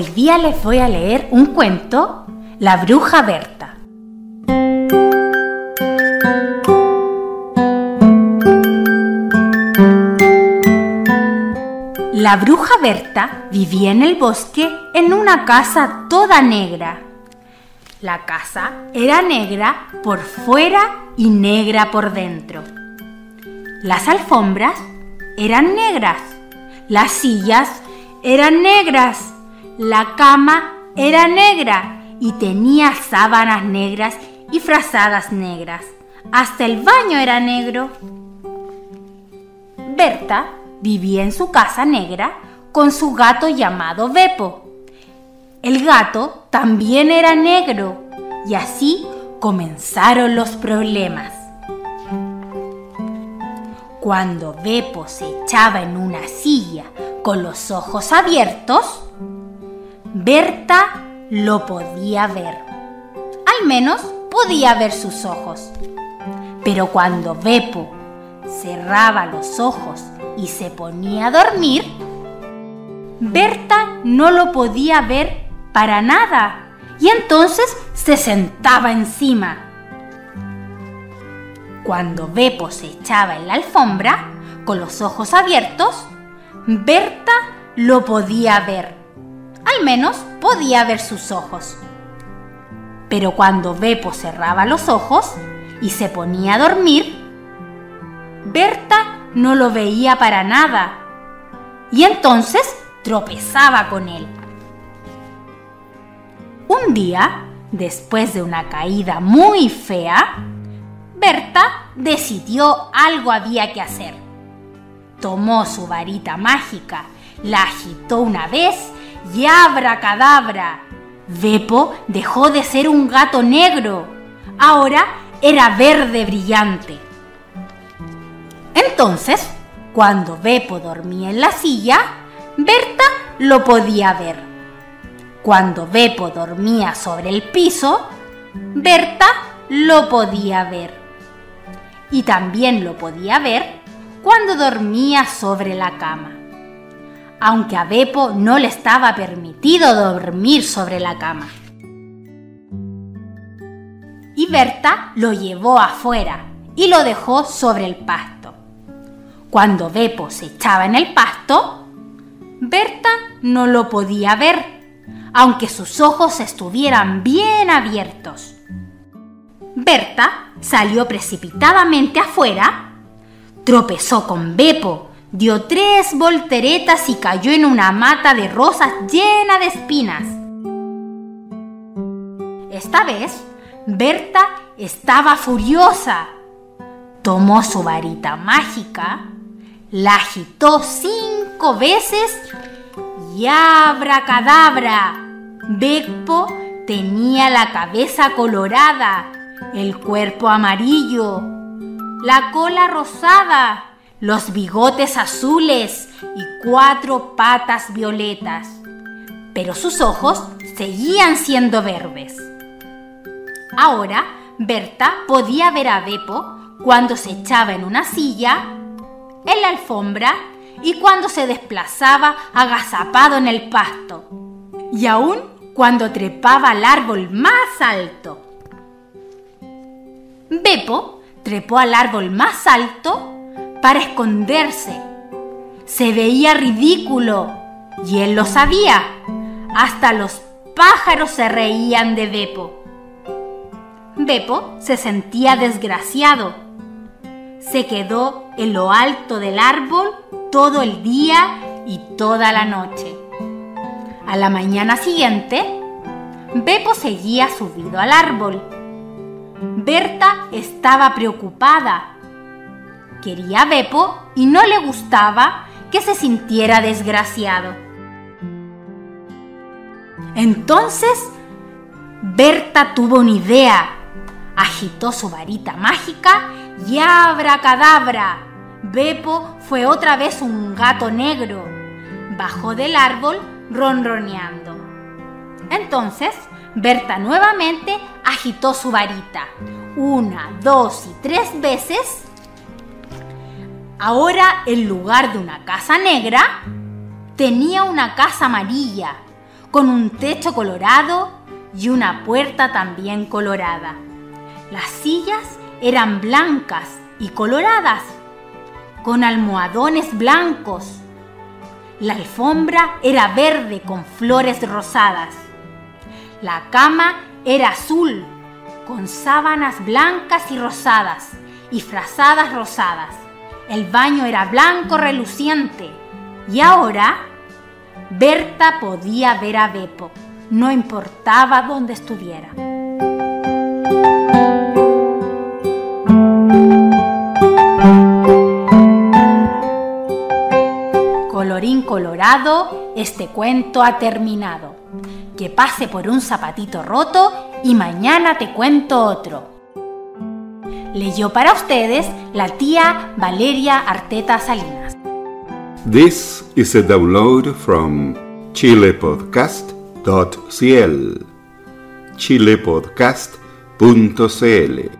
Hoy día les voy a leer un cuento, La bruja Berta. La bruja Berta vivía en el bosque en una casa toda negra. La casa era negra por fuera y negra por dentro. Las alfombras eran negras, las sillas eran negras, la cama era negra y tenía sábanas negras y frazadas negras. Hasta el baño era negro. Berta vivía en su casa negra con su gato llamado Beppo. El gato también era negro y así comenzaron los problemas. Cuando Beppo se echaba en una silla con los ojos abiertos, Berta lo podía ver. Al menos podía ver sus ojos. Pero cuando Beppo cerraba los ojos y se ponía a dormir, Berta no lo podía ver para nada y entonces se sentaba encima. Cuando Beppo se echaba en la alfombra, con los ojos abiertos, Berta lo podía ver. Menos podía ver sus ojos. Pero cuando Beppo cerraba los ojos y se ponía a dormir, Berta no lo veía para nada y entonces tropezaba con él. Un día, después de una caída muy fea, Berta decidió algo había que hacer. Tomó su varita mágica, la agitó una vez y abracadabra. Beppo dejó de ser un gato negro. Ahora era verde brillante. Entonces, cuando Beppo dormía en la silla, Berta lo podía ver. Cuando Beppo dormía sobre el piso, Berta lo podía ver. Y también lo podía ver cuando dormía sobre la cama. Aunque a Beppo no le estaba permitido dormir sobre la cama. Y Berta lo llevó afuera y lo dejó sobre el pasto. Cuando Beppo se echaba en el pasto, Berta no lo podía ver, aunque sus ojos estuvieran bien abiertos. Berta salió precipitadamente afuera, tropezó con Beppo, dio tres volteretas y cayó en una mata de rosas llena de espinas. Esta vez, Berta estaba furiosa. Tomó su varita mágica la agitó cinco veces y abracadabra. Beppo tenía la cabeza colorada, el cuerpo amarillo, la cola rosada, los bigotes azules y cuatro patas violetas. Pero sus ojos seguían siendo verdes. Ahora Berta podía ver a Beppo cuando se echaba en una silla en la alfombra y cuando se desplazaba agazapado en el pasto, y aún cuando trepaba al árbol más alto. Beppo trepó al árbol más alto para esconderse. Se veía ridículo y él lo sabía. Hasta los pájaros se reían de Beppo. Beppo se sentía desgraciado se quedó en lo alto del árbol todo el día y toda la noche. A la mañana siguiente, Beppo seguía subido al árbol. Berta estaba preocupada. Quería a Beppo y no le gustaba que se sintiera desgraciado. Entonces, Berta tuvo una idea. Agitó su varita mágica y abracadabra. Beppo fue otra vez un gato negro. Bajó del árbol ronroneando. Entonces, Berta nuevamente agitó su varita. Una, dos y tres veces. Ahora, en lugar de una casa negra, tenía una casa amarilla, con un techo colorado y una puerta también colorada. Las sillas eran blancas y coloradas, con almohadones blancos. La alfombra era verde con flores rosadas. La cama era azul, con sábanas blancas y rosadas y frazadas rosadas. El baño era blanco reluciente. Y ahora Berta podía ver a Beppo, no importaba dónde estuviera. Colorín colorado, este cuento ha terminado. Que pase por un zapatito roto y mañana te cuento otro. Leyó para ustedes la tía Valeria Arteta Salinas. This is a download from chilepodcast.cl chilepodcast.cl